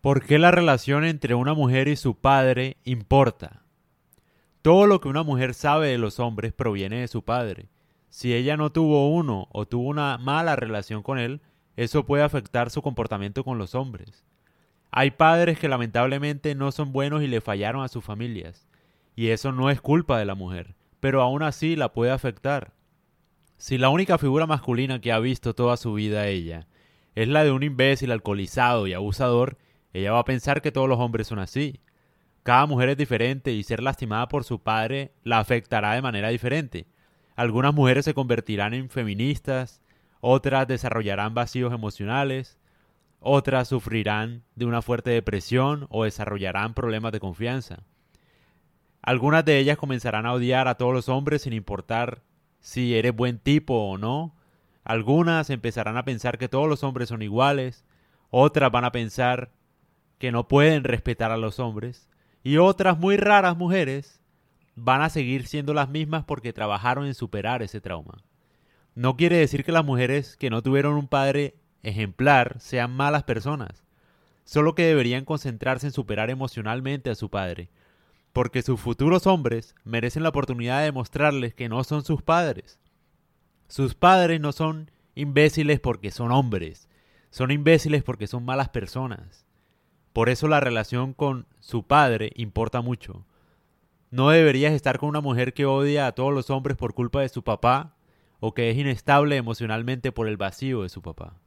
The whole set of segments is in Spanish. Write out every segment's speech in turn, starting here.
¿Por qué la relación entre una mujer y su padre importa? Todo lo que una mujer sabe de los hombres proviene de su padre. Si ella no tuvo uno o tuvo una mala relación con él, eso puede afectar su comportamiento con los hombres. Hay padres que lamentablemente no son buenos y le fallaron a sus familias, y eso no es culpa de la mujer, pero aún así la puede afectar. Si la única figura masculina que ha visto toda su vida ella es la de un imbécil alcoholizado y abusador, ella va a pensar que todos los hombres son así. Cada mujer es diferente y ser lastimada por su padre la afectará de manera diferente. Algunas mujeres se convertirán en feministas, otras desarrollarán vacíos emocionales, otras sufrirán de una fuerte depresión o desarrollarán problemas de confianza. Algunas de ellas comenzarán a odiar a todos los hombres sin importar si eres buen tipo o no. Algunas empezarán a pensar que todos los hombres son iguales. Otras van a pensar que no pueden respetar a los hombres, y otras muy raras mujeres van a seguir siendo las mismas porque trabajaron en superar ese trauma. No quiere decir que las mujeres que no tuvieron un padre ejemplar sean malas personas, solo que deberían concentrarse en superar emocionalmente a su padre, porque sus futuros hombres merecen la oportunidad de demostrarles que no son sus padres. Sus padres no son imbéciles porque son hombres, son imbéciles porque son malas personas. Por eso la relación con su padre importa mucho. No deberías estar con una mujer que odia a todos los hombres por culpa de su papá o que es inestable emocionalmente por el vacío de su papá.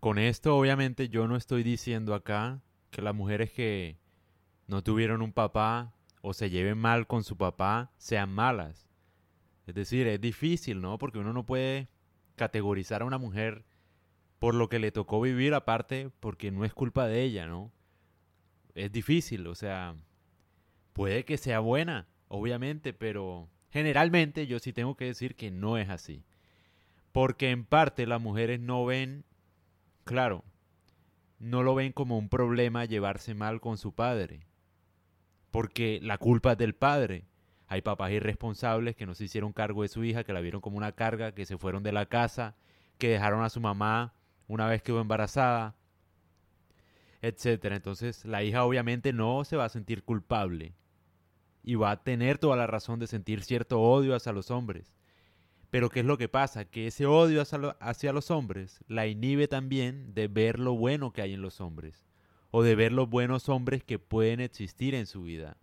Con esto obviamente yo no estoy diciendo acá que las mujeres que no tuvieron un papá o se lleven mal con su papá sean malas. Es decir, es difícil, ¿no? Porque uno no puede categorizar a una mujer por lo que le tocó vivir aparte porque no es culpa de ella, ¿no? Es difícil, o sea, puede que sea buena, obviamente, pero generalmente yo sí tengo que decir que no es así. Porque en parte las mujeres no ven, claro, no lo ven como un problema llevarse mal con su padre. Porque la culpa es del padre. Hay papás irresponsables que no se hicieron cargo de su hija, que la vieron como una carga, que se fueron de la casa, que dejaron a su mamá una vez quedó embarazada, etcétera. Entonces la hija obviamente no se va a sentir culpable y va a tener toda la razón de sentir cierto odio hacia los hombres. Pero ¿qué es lo que pasa? Que ese odio hacia, los hombres la inhibe también de ver lo bueno que hay en los hombres o de ver los buenos hombres que pueden existir en su vida.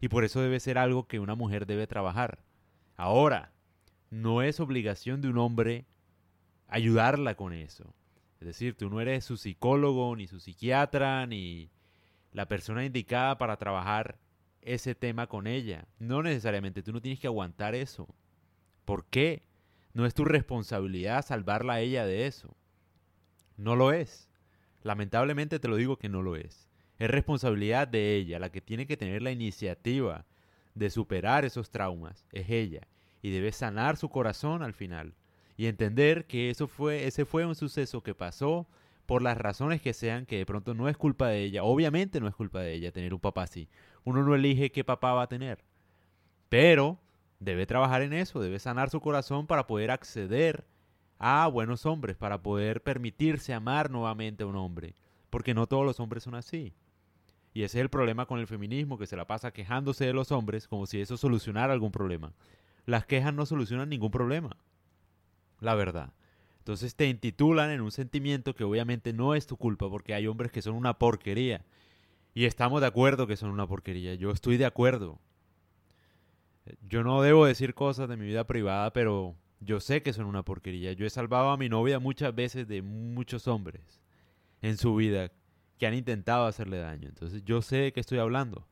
Y por eso debe ser algo que una mujer debe trabajar. Ahora, no es obligación de un hombre ayudarla con eso. Es decir, tú no eres su psicólogo, ni su psiquiatra, ni la persona indicada para trabajar ese tema con ella. No necesariamente, tú no tienes que aguantar eso. ¿Por qué? No es tu responsabilidad salvarla a ella de eso. No lo es. Lamentablemente te lo digo que no lo es. Es responsabilidad de ella, la que tiene que tener la iniciativa de superar esos traumas. Es ella. Y debe sanar su corazón al final y entender que eso fue, ese fue un suceso que pasó por las razones que sean, que de pronto no es culpa de ella. Obviamente no es culpa de ella tener un papá así. Uno no elige qué papá va a tener. Pero debe trabajar en eso, debe sanar su corazón para poder acceder a buenos hombres, para poder permitirse amar nuevamente a un hombre. Porque no todos los hombres son así. Y ese es el problema con el feminismo, que se la pasa quejándose de los hombres como si eso solucionara algún problema. Las quejas no solucionan ningún problema la verdad. Entonces te intitulan en un sentimiento que obviamente no es tu culpa porque hay hombres que son una porquería. Y estamos de acuerdo que son una porquería. Yo estoy de acuerdo. Yo no debo decir cosas de mi vida privada, pero yo sé que son una porquería. Yo he salvado a mi novia muchas veces de muchos hombres en su vida que han intentado hacerle daño. Entonces yo sé de qué estoy hablando.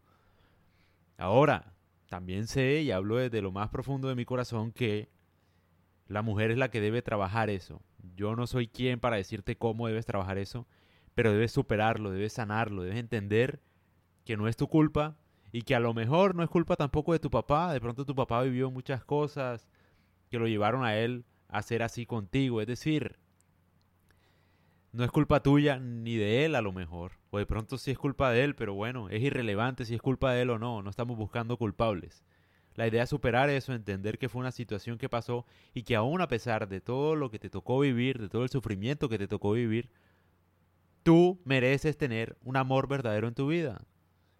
Ahora, también sé y hablo desde lo más profundo de mi corazón que la mujer es la que debe trabajar eso. Yo no soy quien para decirte cómo debes trabajar eso, pero debes superarlo, debes sanarlo, debes entender que no es tu culpa y que a lo mejor no es culpa tampoco de tu papá. De pronto tu papá vivió muchas cosas que lo llevaron a él a ser así contigo. Es decir, no es culpa tuya ni de él a lo mejor. O de pronto sí es culpa de él, pero bueno, es irrelevante si es culpa de él o no. No estamos buscando culpables. La idea es superar eso, entender que fue una situación que pasó y que aún a pesar de todo lo que te tocó vivir, de todo el sufrimiento que te tocó vivir, tú mereces tener un amor verdadero en tu vida.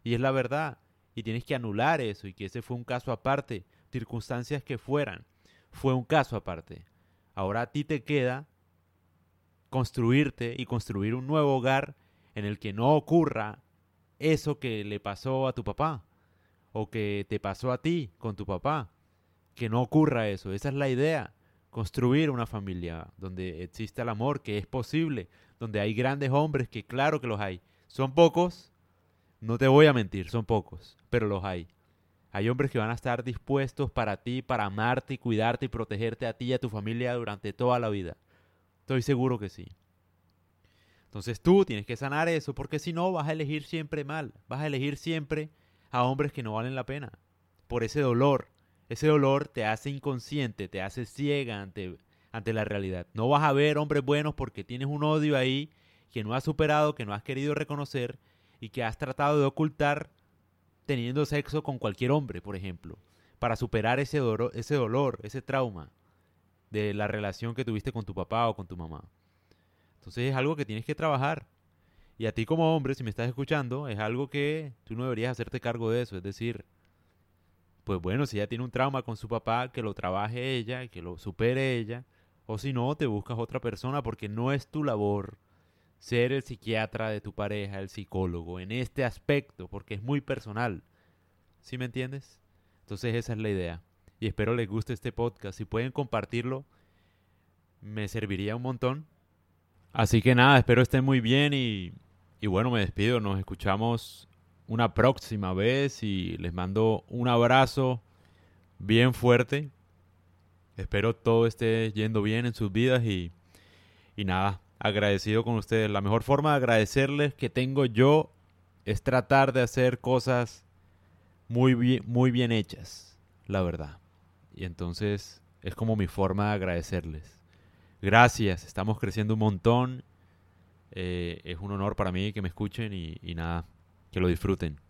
Y es la verdad. Y tienes que anular eso y que ese fue un caso aparte, circunstancias que fueran. Fue un caso aparte. Ahora a ti te queda construirte y construir un nuevo hogar en el que no ocurra eso que le pasó a tu papá o que te pasó a ti con tu papá. Que no ocurra eso. Esa es la idea. Construir una familia donde exista el amor, que es posible, donde hay grandes hombres, que claro que los hay. Son pocos, no te voy a mentir, son pocos, pero los hay. Hay hombres que van a estar dispuestos para ti, para amarte y cuidarte y protegerte a ti y a tu familia durante toda la vida. Estoy seguro que sí. Entonces tú tienes que sanar eso porque si no vas a elegir siempre mal, vas a elegir siempre a hombres que no valen la pena. Por ese dolor, ese dolor te hace inconsciente, te hace ciega ante, ante la realidad. No vas a ver hombres buenos porque tienes un odio ahí que no has superado, que no has querido reconocer y que has tratado de ocultar teniendo sexo con cualquier hombre, por ejemplo, para superar ese, ese dolor, ese trauma de la relación que tuviste con tu papá o con tu mamá. Entonces es algo que tienes que trabajar. Y a ti como hombre, si me estás escuchando, es algo que tú no deberías hacerte cargo de eso. Es decir, pues bueno, si ella tiene un trauma con su papá, que lo trabaje ella, que lo supere ella. O si no, te buscas otra persona porque no es tu labor ser el psiquiatra de tu pareja, el psicólogo, en este aspecto, porque es muy personal. ¿Sí me entiendes? Entonces esa es la idea. Y espero les guste este podcast. Si pueden compartirlo, me serviría un montón. Así que nada, espero estén muy bien y, y bueno, me despido. Nos escuchamos una próxima vez y les mando un abrazo bien fuerte. Espero todo esté yendo bien en sus vidas y, y nada, agradecido con ustedes. La mejor forma de agradecerles que tengo yo es tratar de hacer cosas muy bien, muy bien hechas, la verdad. Y entonces es como mi forma de agradecerles. Gracias, estamos creciendo un montón. Eh, es un honor para mí que me escuchen y, y nada, que lo disfruten.